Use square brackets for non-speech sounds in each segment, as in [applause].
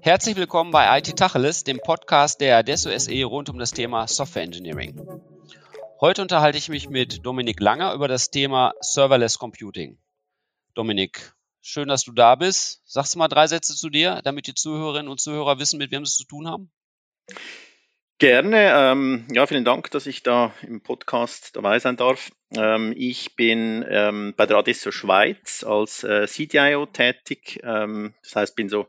Herzlich willkommen bei IT Tacheles, dem Podcast der Adesso SE rund um das Thema Software Engineering. Heute unterhalte ich mich mit Dominik Langer über das Thema Serverless Computing. Dominik, schön, dass du da bist. Sagst du mal drei Sätze zu dir, damit die Zuhörerinnen und Zuhörer wissen, mit wem sie es zu tun haben? Gerne. Ähm, ja, vielen Dank, dass ich da im Podcast dabei sein darf. Ähm, ich bin ähm, bei der Adesso Schweiz als äh, CDIO tätig. Ähm, das heißt, bin so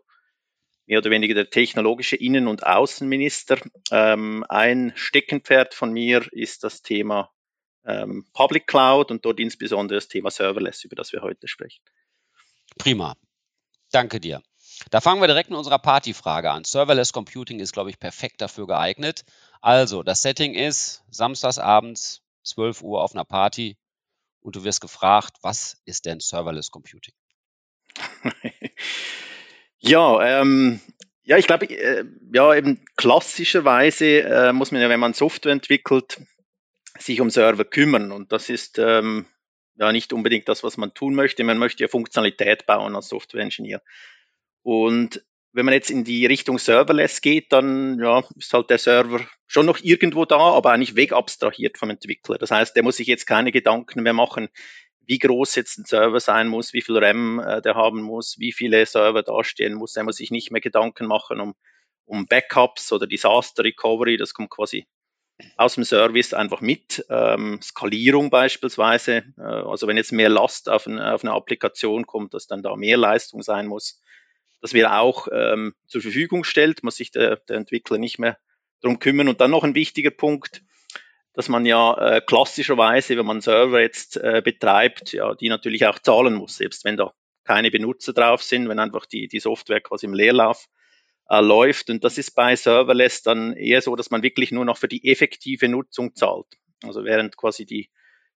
mehr oder weniger der technologische Innen- und Außenminister. Ähm, ein Steckenpferd von mir ist das Thema ähm, Public Cloud und dort insbesondere das Thema Serverless, über das wir heute sprechen. Prima. Danke dir. Da fangen wir direkt mit unserer Partyfrage an. Serverless Computing ist, glaube ich, perfekt dafür geeignet. Also, das Setting ist samstagsabends 12 Uhr auf einer Party und du wirst gefragt, was ist denn Serverless Computing? [laughs] ja, ähm, ja, ich glaube, äh, ja, eben klassischerweise äh, muss man ja, wenn man Software entwickelt, sich um Server kümmern. Und das ist ähm, ja nicht unbedingt das, was man tun möchte. Man möchte ja Funktionalität bauen als Software-Engineer. Und wenn man jetzt in die Richtung Serverless geht, dann ja, ist halt der Server schon noch irgendwo da, aber eigentlich wegabstrahiert vom Entwickler. Das heißt, der muss sich jetzt keine Gedanken mehr machen, wie groß jetzt ein Server sein muss, wie viel RAM äh, der haben muss, wie viele Server dastehen muss. Er muss sich nicht mehr Gedanken machen um, um Backups oder Disaster Recovery. Das kommt quasi aus dem Service einfach mit. Ähm, Skalierung beispielsweise. Äh, also wenn jetzt mehr Last auf, ein, auf eine Applikation kommt, dass dann da mehr Leistung sein muss das wir auch ähm, zur Verfügung stellt, muss sich der, der Entwickler nicht mehr darum kümmern. Und dann noch ein wichtiger Punkt, dass man ja äh, klassischerweise, wenn man Server jetzt äh, betreibt, ja, die natürlich auch zahlen muss, selbst wenn da keine Benutzer drauf sind, wenn einfach die, die Software quasi im Leerlauf äh, läuft. Und das ist bei Serverless dann eher so, dass man wirklich nur noch für die effektive Nutzung zahlt. Also während quasi die,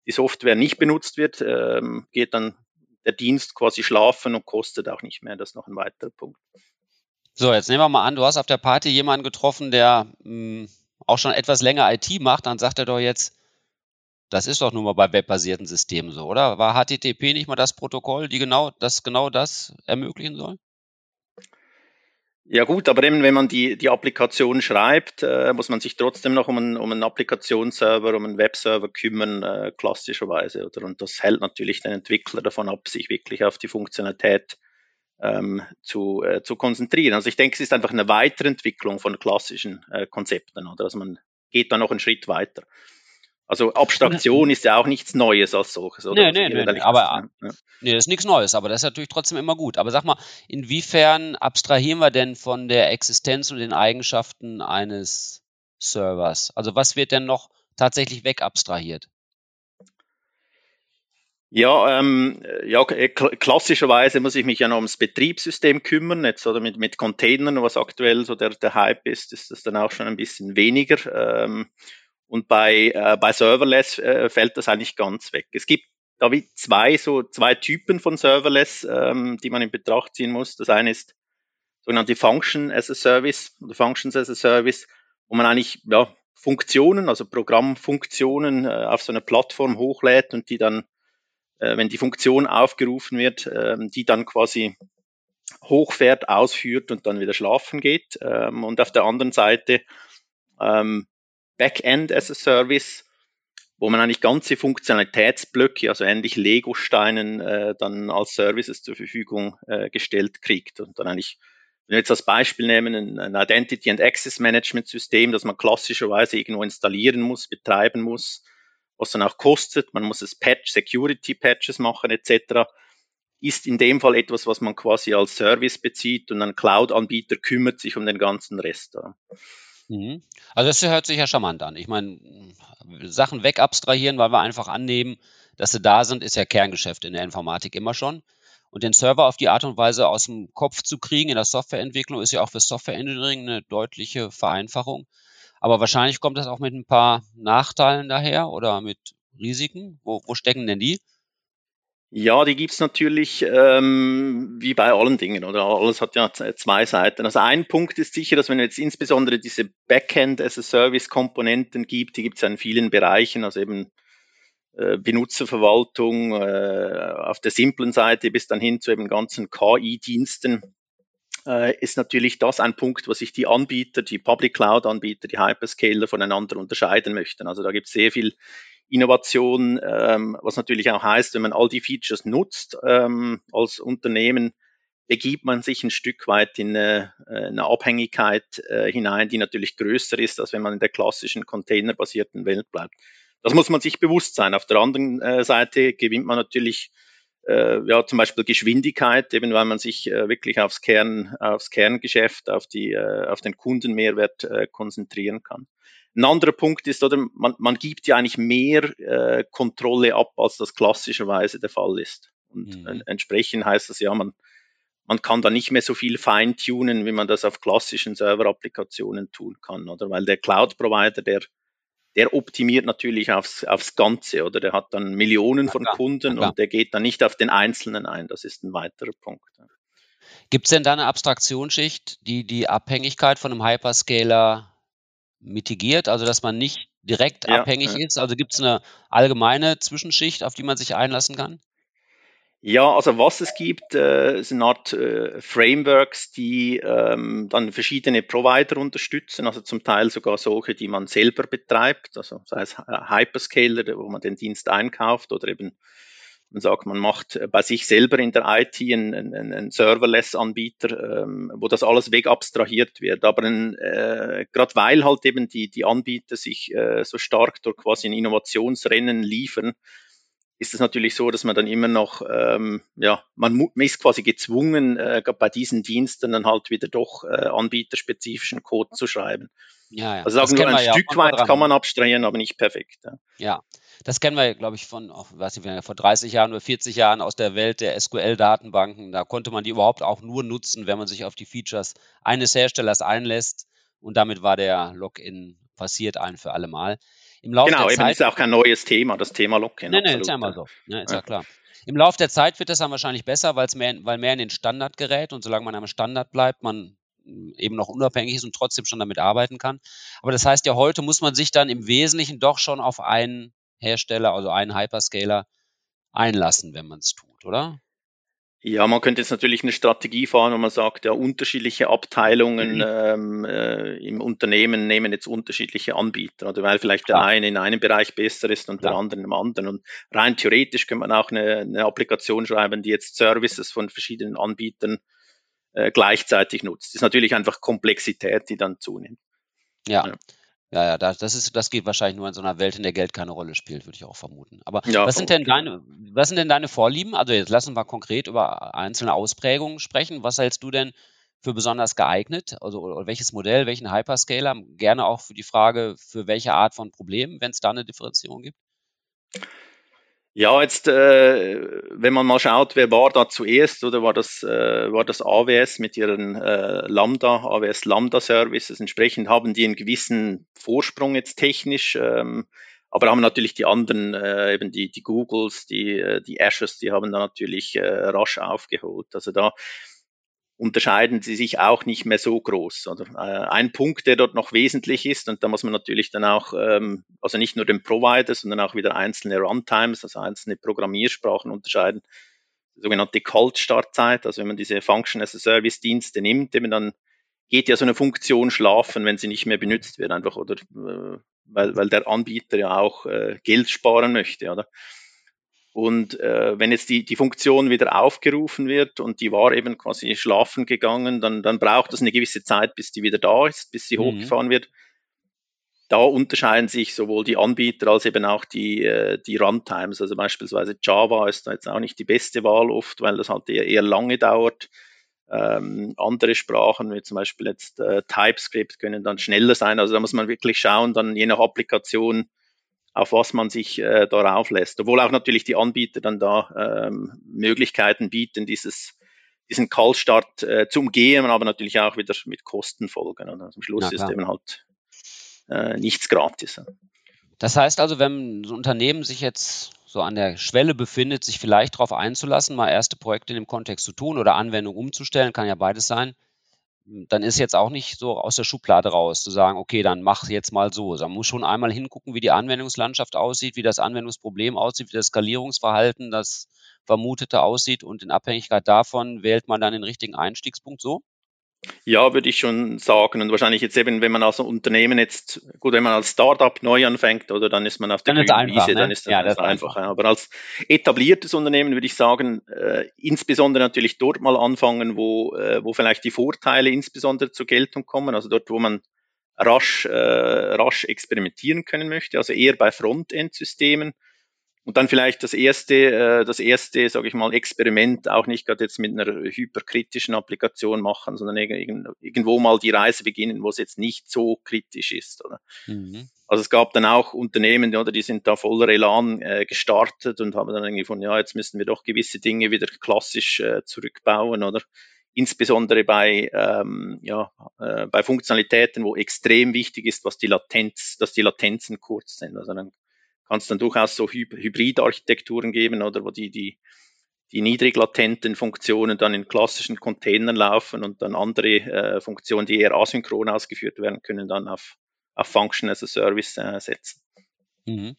die Software nicht benutzt wird, ähm, geht dann der Dienst quasi schlafen und kostet auch nicht mehr. Das ist noch ein weiterer Punkt. So, jetzt nehmen wir mal an, du hast auf der Party jemanden getroffen, der mh, hm, auch schon etwas länger IT macht, dann sagt er doch jetzt, das ist doch nur mal bei webbasierten Systemen so, oder? War HTTP nicht mal das Protokoll, die genau das genau das ermöglichen soll? Ja gut, aber eben wenn man die, die Applikation schreibt, äh, muss man sich trotzdem noch um einen, um einen Applikationsserver, um einen Webserver kümmern, äh, klassischerweise. Oder? Und das hält natürlich den Entwickler davon ab, sich wirklich auf die Funktionalität ähm, zu, äh, zu konzentrieren. Also ich denke, es ist einfach eine Weiterentwicklung von klassischen äh, Konzepten. Oder? Also man geht da noch einen Schritt weiter. Also Abstraktion ist ja auch nichts Neues als solches, oder? Nee, nee, nee, aber ja. nee, das ist nichts Neues, aber das ist natürlich trotzdem immer gut. Aber sag mal, inwiefern abstrahieren wir denn von der Existenz und den Eigenschaften eines Servers? Also was wird denn noch tatsächlich wegabstrahiert? Ja, ähm, ja, äh, klassischerweise muss ich mich ja noch ums Betriebssystem kümmern, jetzt oder mit, mit Containern, was aktuell so der, der Hype ist, ist das dann auch schon ein bisschen weniger. Ähm, und bei, äh, bei Serverless äh, fällt das eigentlich ganz weg. Es gibt da wie zwei, so zwei Typen von Serverless, ähm, die man in Betracht ziehen muss. Das eine ist sogenannte Function as a Service oder Functions as a Service, wo man eigentlich ja, Funktionen, also Programmfunktionen äh, auf so eine Plattform hochlädt und die dann, äh, wenn die Funktion aufgerufen wird, äh, die dann quasi hochfährt, ausführt und dann wieder schlafen geht. Ähm, und auf der anderen Seite ähm, Backend as a Service, wo man eigentlich ganze Funktionalitätsblöcke, also ähnlich Lego-Steinen, äh, dann als Services zur Verfügung äh, gestellt kriegt. Und dann eigentlich, wenn wir jetzt als Beispiel nehmen, ein, Identity and Access Management System, das man klassischerweise irgendwo installieren muss, betreiben muss, was dann auch kostet, man muss es Patch, Security Patches machen etc., ist in dem Fall etwas, was man quasi als Service bezieht und ein Cloud-Anbieter kümmert sich um den ganzen Rest. Mhm. Also das hört sich ja charmant an. Ich meine, Sachen wegabstrahieren, weil wir einfach annehmen, dass sie da sind, ist ja Kerngeschäft in der Informatik immer schon. Und den Server auf die Art und Weise aus dem Kopf zu kriegen in der Softwareentwicklung ist ja auch für Software Engineering eine deutliche Vereinfachung. Aber wahrscheinlich kommt das auch mit ein paar Nachteilen daher oder mit Risiken. Wo, wo stecken denn die? Ja, die gibt's natürlich ähm, wie bei allen Dingen, oder? Alles hat ja zwei Seiten. Also ein Punkt ist sicher, dass wenn es jetzt insbesondere diese Backend as a Service Komponenten gibt, die gibt's ja in vielen Bereichen, also eben äh, Benutzerverwaltung äh, auf der simplen Seite bis dann hin zu eben ganzen KI-Diensten äh, ist natürlich das ein Punkt, was sich die Anbieter, die Public Cloud-Anbieter, die Hyperscaler voneinander unterscheiden möchten. Also da gibt es sehr viel Innovation, ähm, was natürlich auch heißt, wenn man all die Features nutzt ähm, als Unternehmen, begibt man sich ein Stück weit in eine, äh, eine Abhängigkeit äh, hinein, die natürlich größer ist, als wenn man in der klassischen containerbasierten Welt bleibt. Das muss man sich bewusst sein. Auf der anderen äh, Seite gewinnt man natürlich äh, ja zum Beispiel Geschwindigkeit, eben weil man sich äh, wirklich aufs Kern, aufs Kerngeschäft, auf die, äh, auf den Kundenmehrwert konzentrieren kann. Ein anderer Punkt ist, oder man, man gibt ja eigentlich mehr äh, Kontrolle ab, als das klassischerweise der Fall ist. Und mhm. entsprechend heißt das ja, man, man kann da nicht mehr so viel feintunen, wie man das auf klassischen Server-Applikationen tun kann, oder? Weil der Cloud-Provider, der der optimiert natürlich aufs, aufs Ganze, oder? Der hat dann Millionen von ja, Kunden ja, und der geht dann nicht auf den Einzelnen ein. Das ist ein weiterer Punkt. Gibt es denn da eine Abstraktionsschicht, die die Abhängigkeit von einem Hyperscaler mitigiert, also dass man nicht direkt ja, abhängig ist? Also gibt es eine allgemeine Zwischenschicht, auf die man sich einlassen kann? Ja, also was es gibt, äh, sind eine Art äh, Frameworks, die ähm, dann verschiedene Provider unterstützen, also zum Teil sogar solche, die man selber betreibt, also sei es Hyperscaler, wo man den Dienst einkauft oder eben man sagt, man macht bei sich selber in der IT einen, einen, einen Serverless-Anbieter, ähm, wo das alles wegabstrahiert wird. Aber äh, gerade weil halt eben die, die Anbieter sich äh, so stark durch quasi ein Innovationsrennen liefern, ist es natürlich so, dass man dann immer noch, ähm, ja, man, ist quasi gezwungen, äh, bei diesen Diensten dann halt wieder doch äh, anbieterspezifischen Code zu schreiben. Ja, ja. Also sagen wir, ein Stück weit kann man abstrahieren, aber nicht perfekt. Ja, ja. Das kennen wir, glaube ich, von, oh, weiß nicht, vor 30 Jahren oder 40 Jahren aus der Welt der SQL-Datenbanken. Da konnte man die überhaupt auch nur nutzen, wenn man sich auf die Features eines Herstellers einlässt. Und damit war der Login passiert ein für alle Mal. Im Laufe genau, der eben Zeit, ist auch kein neues Thema, das Thema Lock-in. Nein, nein, ist ja mal so. Ja, ist ja. ja klar. Im Laufe der Zeit wird das dann wahrscheinlich besser, weil es mehr, weil mehr in den Standard gerät und solange man am Standard bleibt, man eben noch unabhängig ist und trotzdem schon damit arbeiten kann. Aber das heißt ja, heute muss man sich dann im Wesentlichen doch schon auf einen Hersteller, also einen Hyperscaler einlassen, wenn man es tut, oder? Ja, man könnte jetzt natürlich eine Strategie fahren, wo man sagt, ja, unterschiedliche Abteilungen mhm. ähm, äh, im Unternehmen nehmen jetzt unterschiedliche Anbieter, oder weil vielleicht der eine in einem Bereich besser ist und ja. der andere im anderen. Und rein theoretisch könnte man auch eine, eine Applikation schreiben, die jetzt Services von verschiedenen Anbietern äh, gleichzeitig nutzt. Das ist natürlich einfach Komplexität, die dann zunimmt. ja. ja. Ja, ja, das, ist, das geht wahrscheinlich nur in so einer Welt, in der Geld keine Rolle spielt, würde ich auch vermuten. Aber ja, was sind denn deine, was sind denn deine Vorlieben? Also jetzt lassen wir konkret über einzelne Ausprägungen sprechen. Was hältst du denn für besonders geeignet? Also welches Modell, welchen Hyperscaler? Gerne auch für die Frage, für welche Art von Problemen, wenn es da eine Differenzierung gibt? Ja, jetzt, äh, wenn man mal schaut, wer war da zuerst, oder war das, äh, war das AWS mit ihren äh, Lambda, AWS Lambda Services. Entsprechend haben die einen gewissen Vorsprung jetzt technisch, ähm, aber haben natürlich die anderen, äh, eben die, die Googles, die, äh, die Ashes, die haben da natürlich äh, rasch aufgeholt. Also da unterscheiden sie sich auch nicht mehr so groß. Oder? Äh, ein Punkt, der dort noch wesentlich ist, und da muss man natürlich dann auch, ähm, also nicht nur den Provider, sondern auch wieder einzelne Runtimes, also einzelne Programmiersprachen unterscheiden. Sogenannte Cold Startzeit, also wenn man diese Function as a Service Dienste nimmt, eben dann geht ja so eine Funktion schlafen, wenn sie nicht mehr benutzt wird, einfach oder äh, weil, weil der Anbieter ja auch äh, Geld sparen möchte, oder? Und äh, wenn jetzt die, die Funktion wieder aufgerufen wird und die war eben quasi schlafen gegangen, dann, dann braucht es eine gewisse Zeit, bis die wieder da ist, bis sie mhm. hochgefahren wird. Da unterscheiden sich sowohl die Anbieter als eben auch die, äh, die Runtimes. Also beispielsweise Java ist da jetzt auch nicht die beste Wahl oft, weil das halt eher, eher lange dauert. Ähm, andere Sprachen, wie zum Beispiel jetzt äh, TypeScript, können dann schneller sein. Also da muss man wirklich schauen, dann je nach Applikation, auf was man sich äh, darauf lässt. Obwohl auch natürlich die Anbieter dann da ähm, Möglichkeiten bieten, dieses, diesen Callstart äh, zu umgehen, aber natürlich auch wieder mit Kostenfolgen. Und also am Schluss ist eben halt äh, nichts gratis. Das heißt also, wenn so ein Unternehmen sich jetzt so an der Schwelle befindet, sich vielleicht darauf einzulassen, mal erste Projekte in dem Kontext zu tun oder Anwendungen umzustellen, kann ja beides sein. Dann ist jetzt auch nicht so aus der Schublade raus zu sagen, okay, dann mach jetzt mal so. Man muss schon einmal hingucken, wie die Anwendungslandschaft aussieht, wie das Anwendungsproblem aussieht, wie das Skalierungsverhalten, das Vermutete aussieht und in Abhängigkeit davon wählt man dann den richtigen Einstiegspunkt so? Ja, würde ich schon sagen. Und wahrscheinlich jetzt eben, wenn man als Unternehmen jetzt, gut, wenn man als Startup neu anfängt, oder dann ist man auf der grünen Wiese, ne? dann ist das, ja, das einfach. einfach. Aber als etabliertes Unternehmen würde ich sagen, äh, insbesondere natürlich dort mal anfangen, wo, äh, wo vielleicht die Vorteile insbesondere zur Geltung kommen, also dort, wo man rasch, äh, rasch experimentieren können möchte, also eher bei Frontend-Systemen und dann vielleicht das erste, äh, das erste, sage ich mal, Experiment auch nicht gerade jetzt mit einer hyperkritischen Applikation machen, sondern irgendwo mal die Reise beginnen, wo es jetzt nicht so kritisch ist. Oder? Mhm. Also es gab dann auch Unternehmen, oder die sind da voller Elan äh, gestartet und haben dann irgendwie von, ja, jetzt müssen wir doch gewisse Dinge wieder klassisch äh, zurückbauen, oder? Insbesondere bei, ähm, ja, äh, bei Funktionalitäten, wo extrem wichtig ist, was die Latenz, dass die Latenzen kurz sind. Also dann kann es dann durchaus so Hybridarchitekturen geben oder wo die, die, die niedrig latenten Funktionen dann in klassischen Containern laufen und dann andere äh, Funktionen, die eher asynchron ausgeführt werden können, dann auf, auf Function as a Service äh, setzen. Mhm.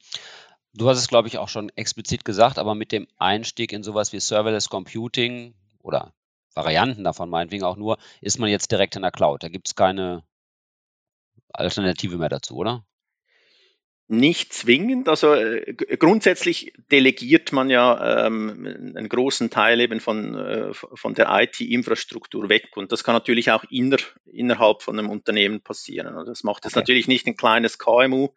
Du hast es, glaube ich, auch schon explizit gesagt, aber mit dem Einstieg in sowas wie Serverless Computing oder Varianten davon meinetwegen auch nur, ist man jetzt direkt in der Cloud. Da gibt es keine Alternative mehr dazu, oder? Nicht zwingend, also äh, grundsätzlich delegiert man ja ähm, einen großen Teil eben von, äh, von der IT-Infrastruktur weg und das kann natürlich auch inner, innerhalb von einem Unternehmen passieren. Also das macht es okay. natürlich nicht ein kleines KMU,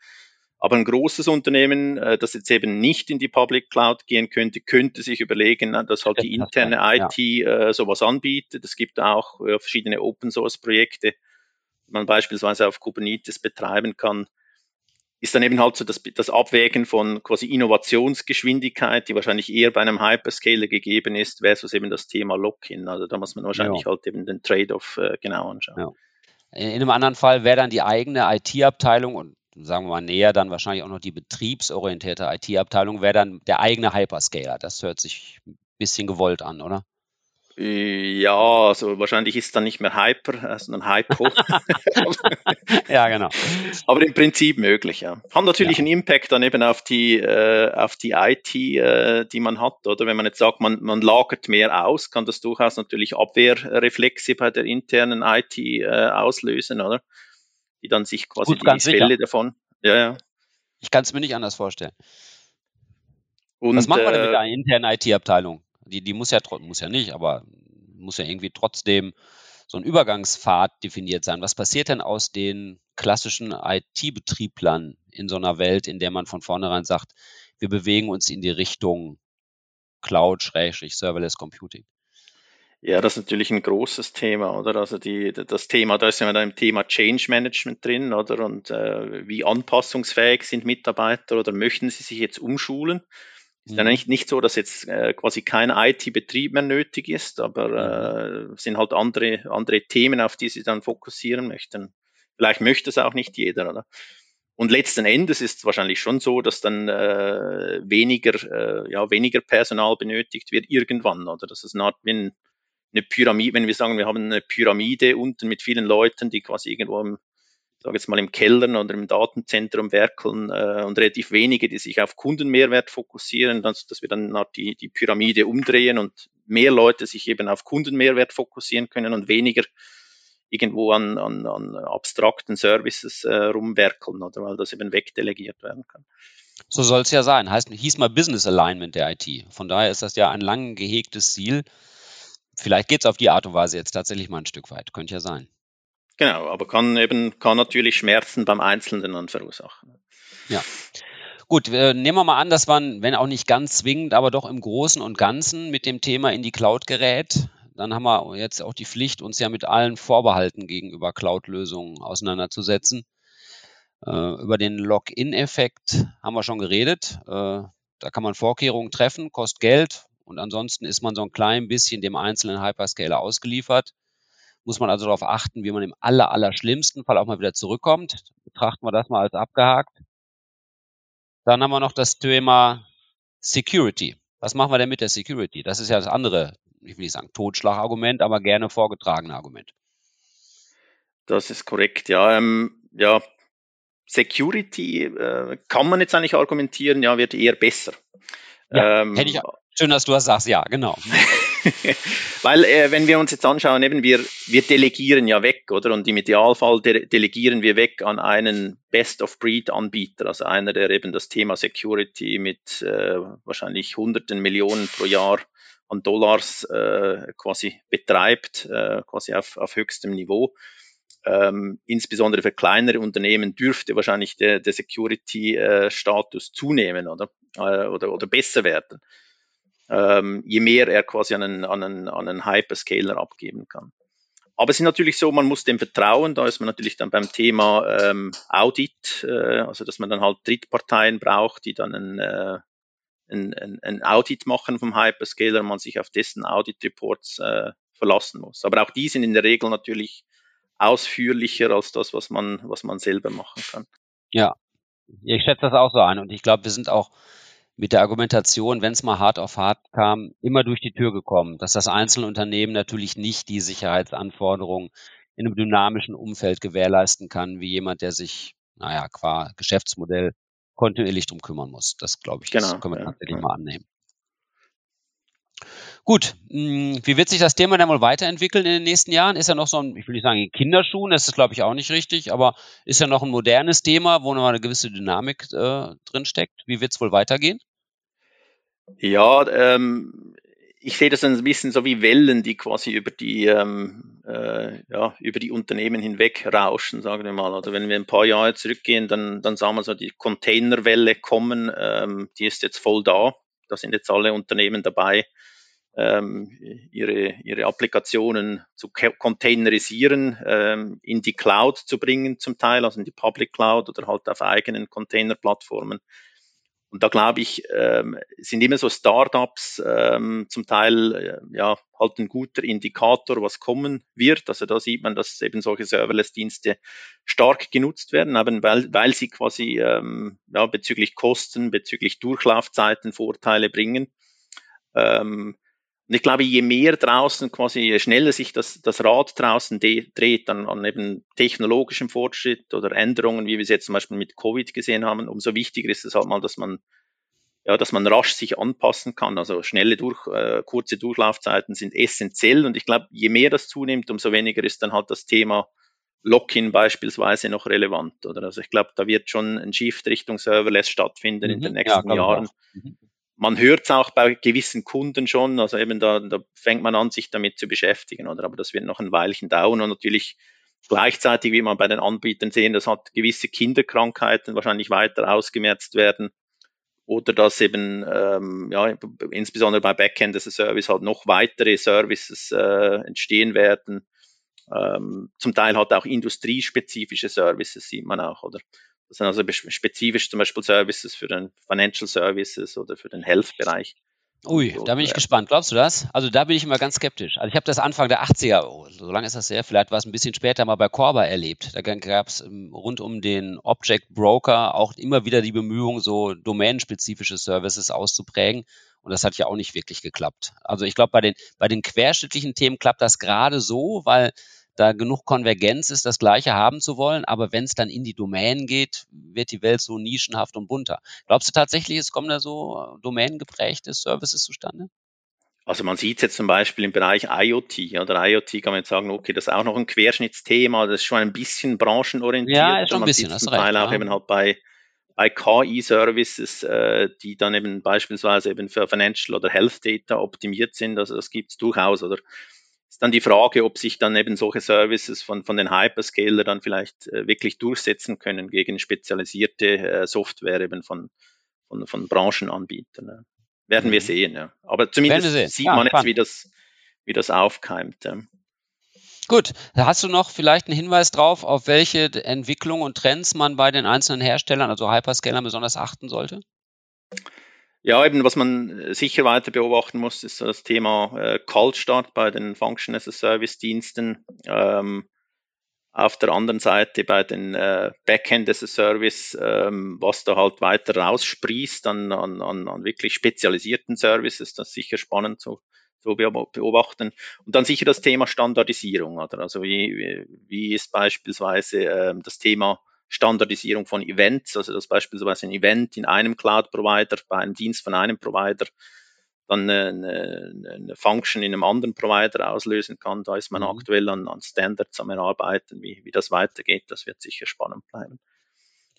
aber ein großes Unternehmen, äh, das jetzt eben nicht in die Public Cloud gehen könnte, könnte sich überlegen, dass halt die interne IT äh, sowas anbietet. Es gibt auch äh, verschiedene Open Source Projekte, die man beispielsweise auf Kubernetes betreiben kann ist dann eben halt so das, das Abwägen von quasi Innovationsgeschwindigkeit, die wahrscheinlich eher bei einem Hyperscaler gegeben ist, versus eben das Thema Lock-in. Also da muss man wahrscheinlich ja. halt eben den Trade-off äh, genau anschauen. Ja. In einem anderen Fall wäre dann die eigene IT-Abteilung und sagen wir mal näher dann wahrscheinlich auch noch die betriebsorientierte IT-Abteilung, wäre dann der eigene Hyperscaler. Das hört sich ein bisschen gewollt an, oder? Ja, also wahrscheinlich ist es dann nicht mehr Hyper, äh, sondern Hypo. [laughs] [laughs] ja, genau. Aber im Prinzip möglich, ja. Hat natürlich ja. einen Impact dann eben auf die, äh, auf die IT, äh, die man hat, oder? Wenn man jetzt sagt, man, man lagert mehr aus, kann das durchaus natürlich Abwehrreflexe bei der internen IT äh, auslösen, oder? Die dann sich quasi Gut, die Fälle davon. Ja, ja. Ich kann es mir nicht anders vorstellen. Und, Was machen wir denn mit äh, der internen IT-Abteilung? Die, die muss ja, muss ja nicht, aber muss ja irgendwie trotzdem so ein Übergangspfad definiert sein. Was passiert denn aus den klassischen IT-Betrieblern in so einer Welt, in der man von vornherein sagt, wir bewegen uns in die Richtung Cloud-Serverless Computing? Ja, das ist natürlich ein großes Thema, oder? Also die, das Thema, da ist ja im Thema Change Management drin, oder? Und äh, wie anpassungsfähig sind Mitarbeiter oder möchten sie sich jetzt umschulen? Ist mhm. dann nicht, nicht so, dass jetzt äh, quasi kein IT-Betrieb mehr nötig ist, aber mhm. äh, sind halt andere, andere Themen, auf die sie dann fokussieren möchten. Vielleicht möchte es auch nicht jeder, oder? Und letzten Endes ist es wahrscheinlich schon so, dass dann äh, weniger, äh, ja, weniger Personal benötigt wird irgendwann, oder? Das ist eine Art wie ein, eine Pyramide, wenn wir sagen, wir haben eine Pyramide unten mit vielen Leuten, die quasi irgendwo im sage jetzt mal im Keller oder im Datenzentrum werkeln äh, und relativ wenige, die sich auf Kundenmehrwert fokussieren, dass, dass wir dann die, die Pyramide umdrehen und mehr Leute sich eben auf Kundenmehrwert fokussieren können und weniger irgendwo an, an, an abstrakten Services äh, rumwerkeln oder weil das eben wegdelegiert werden kann. So soll es ja sein. Heißt, hieß mal Business Alignment der IT. Von daher ist das ja ein lang gehegtes Ziel. Vielleicht geht es auf die Art und Weise jetzt tatsächlich mal ein Stück weit. Könnte ja sein. Genau, aber kann eben, kann natürlich Schmerzen beim Einzelnen dann verursachen. Ja. Gut, äh, nehmen wir mal an, dass man, wenn auch nicht ganz zwingend, aber doch im Großen und Ganzen mit dem Thema in die Cloud gerät. Dann haben wir jetzt auch die Pflicht, uns ja mit allen Vorbehalten gegenüber Cloud-Lösungen auseinanderzusetzen. Äh, über den Login-Effekt haben wir schon geredet. Äh, da kann man Vorkehrungen treffen, kostet Geld und ansonsten ist man so ein klein bisschen dem einzelnen Hyperscaler ausgeliefert muss man also darauf achten, wie man im aller, aller schlimmsten Fall auch mal wieder zurückkommt. Betrachten wir das mal als abgehakt. Dann haben wir noch das Thema Security. Was machen wir denn mit der Security? Das ist ja das andere, ich will nicht sagen Totschlagargument, aber gerne vorgetragene Argument. Das ist korrekt, ja. Ähm, ja, Security äh, kann man jetzt eigentlich argumentieren, ja, wird eher besser. Ja, ähm, hätte ich, schön, dass du das sagst, ja, genau. [laughs] [laughs] Weil, äh, wenn wir uns jetzt anschauen, eben wir, wir delegieren ja weg, oder? Und im Idealfall de delegieren wir weg an einen Best-of-Breed-Anbieter, also einer, der eben das Thema Security mit äh, wahrscheinlich hunderten Millionen pro Jahr an Dollars äh, quasi betreibt, äh, quasi auf, auf höchstem Niveau. Ähm, insbesondere für kleinere Unternehmen dürfte wahrscheinlich der, der Security-Status zunehmen oder, äh, oder, oder besser werden ähm, je mehr er quasi an einen, an, einen, an einen Hyperscaler abgeben kann. Aber es ist natürlich so, man muss dem vertrauen. Da ist man natürlich dann beim Thema ähm, Audit, äh, also dass man dann halt Drittparteien braucht, die dann ein, äh, ein, ein, ein Audit machen vom Hyperscaler man sich auf dessen Audit-Reports äh, verlassen muss. Aber auch die sind in der Regel natürlich ausführlicher als das, was man, was man selber machen kann. Ja, ich schätze das auch so ein und ich glaube, wir sind auch mit der Argumentation, wenn es mal hart auf hart kam, immer durch die Tür gekommen, dass das einzelne Unternehmen natürlich nicht die Sicherheitsanforderungen in einem dynamischen Umfeld gewährleisten kann, wie jemand, der sich, naja, qua Geschäftsmodell kontinuierlich drum kümmern muss. Das glaube ich, genau, das können wir ja, tatsächlich ja. mal annehmen. Gut, hm, wie wird sich das Thema dann wohl weiterentwickeln in den nächsten Jahren? Ist ja noch so ein, ich will nicht sagen in Kinderschuhen, das ist glaube ich auch nicht richtig, aber ist ja noch ein modernes Thema, wo noch eine gewisse Dynamik äh, drin steckt. Wie wird es wohl weitergehen? Ja, ähm, ich sehe das ein bisschen so wie Wellen, die quasi über die, ähm, äh, ja, über die Unternehmen hinweg rauschen, sagen wir mal. Oder wenn wir ein paar Jahre zurückgehen, dann, dann sagen wir so, die Containerwelle kommen, ähm, die ist jetzt voll da. Da sind jetzt alle Unternehmen dabei, ihre, ihre Applikationen zu containerisieren, ähm, in die Cloud zu bringen zum Teil, also in die Public Cloud oder halt auf eigenen Containerplattformen. Und da glaube ich, ähm, sind immer so Startups ähm, zum Teil äh, ja halt ein guter Indikator, was kommen wird. Also da sieht man, dass eben solche Serverless-Dienste stark genutzt werden, eben weil, weil sie quasi ähm, ja, bezüglich Kosten, bezüglich Durchlaufzeiten Vorteile bringen. Ähm, und ich glaube, je mehr draußen quasi, je schneller sich das, das Rad draußen dreht, dann an eben technologischem Fortschritt oder Änderungen, wie wir es jetzt zum Beispiel mit Covid gesehen haben, umso wichtiger ist es halt mal, dass man, ja, dass man rasch sich anpassen kann. Also schnelle durch, äh, kurze Durchlaufzeiten sind essentiell. Und ich glaube, je mehr das zunimmt, umso weniger ist dann halt das Thema Lock-in beispielsweise noch relevant. Oder? Also ich glaube, da wird schon ein Shift Richtung Serverless stattfinden mhm, in den nächsten ja, Jahren. Mhm man hört es auch bei gewissen Kunden schon, also eben da, da fängt man an, sich damit zu beschäftigen, oder? Aber das wird noch ein Weilchen dauern und natürlich gleichzeitig, wie man bei den Anbietern sehen, das hat gewisse Kinderkrankheiten wahrscheinlich weiter ausgemerzt werden oder dass eben ähm, ja, insbesondere bei Backend as a Service halt noch weitere Services äh, entstehen werden. Ähm, zum Teil hat auch industriespezifische Services sieht man auch, oder? Das sind also spezifisch zum Beispiel Services für den Financial Services oder für den Health-Bereich. Ui, so, da bin ich ja. gespannt. Glaubst du das? Also da bin ich immer ganz skeptisch. Also ich habe das Anfang der 80er, oh, so lange ist das her, vielleicht war es ein bisschen später mal bei Corba erlebt. Da gab es ähm, rund um den Object Broker auch immer wieder die Bemühung, so domänenspezifische Services auszuprägen. Und das hat ja auch nicht wirklich geklappt. Also ich glaube, bei den, bei den querschnittlichen Themen klappt das gerade so, weil da genug Konvergenz ist, das Gleiche haben zu wollen. Aber wenn es dann in die Domänen geht, wird die Welt so nischenhaft und bunter. Glaubst du tatsächlich, es kommen da so domänengeprägte Services zustande? Also man sieht es jetzt zum Beispiel im Bereich IoT. Oder IoT kann man jetzt sagen, okay, das ist auch noch ein Querschnittsthema. Das ist schon ein bisschen branchenorientiert. Ja, ist schon ein bisschen. Zum Teil recht, auch ja. eben halt bei, bei KI-Services, äh, die dann eben beispielsweise eben für Financial oder Health Data optimiert sind. Also das gibt es durchaus. Oder ist dann die Frage, ob sich dann eben solche Services von, von den Hyperscaler dann vielleicht äh, wirklich durchsetzen können gegen spezialisierte äh, Software eben von, von, von Branchenanbietern. Ne? Werden mhm. wir sehen, ja. Aber zumindest sieht ja, man jetzt, wie das, wie das aufkeimt. Ja. Gut, hast du noch vielleicht einen Hinweis drauf, auf welche Entwicklungen und Trends man bei den einzelnen Herstellern, also Hyperscalern, besonders achten sollte? Ja, eben, was man äh, sicher weiter beobachten muss, ist das Thema äh, Cold Start bei den Function as a Service Diensten. Ähm, auf der anderen Seite bei den äh, Backend as a Service, ähm, was da halt weiter raussprießt an, an, an, an wirklich spezialisierten Services, das ist sicher spannend zu, beobachten. Und dann sicher das Thema Standardisierung, oder? Also wie, wie ist beispielsweise äh, das Thema Standardisierung von Events, also dass beispielsweise ein Event in einem Cloud-Provider, bei einem Dienst von einem Provider, dann eine, eine, Function in einem anderen Provider auslösen kann. Da ist man mhm. aktuell an, an Standards am Erarbeiten, wie, wie das weitergeht. Das wird sicher spannend bleiben.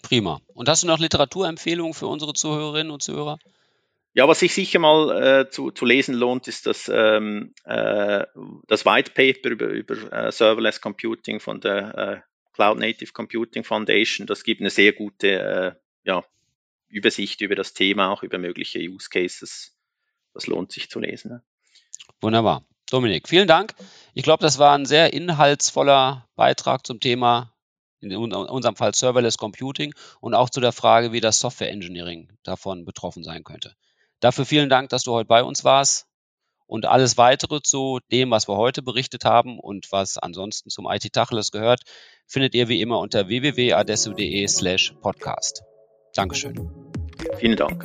Prima. Und hast du noch Literaturempfehlungen für unsere Zuhörerinnen und Zuhörer? Ja, was sich sicher mal äh, zu, zu lesen lohnt, ist das, ähm, äh, das White Paper über, über äh, Serverless Computing von der äh, Cloud Native Computing Foundation. Das gibt eine sehr gute äh, ja, Übersicht über das Thema, auch über mögliche Use Cases. Das lohnt sich zu lesen. Ne? Wunderbar. Dominik, vielen Dank. Ich glaube, das war ein sehr inhaltsvoller Beitrag zum Thema in unserem Fall Serverless Computing und auch zu der Frage, wie das Software Engineering davon betroffen sein könnte. Dafür vielen Dank, dass du heute bei uns warst. Und alles weitere zu dem, was wir heute berichtet haben und was ansonsten zum IT Tacheles gehört, findet ihr wie immer unter www.adesso.de slash podcast. Dankeschön. Vielen Dank.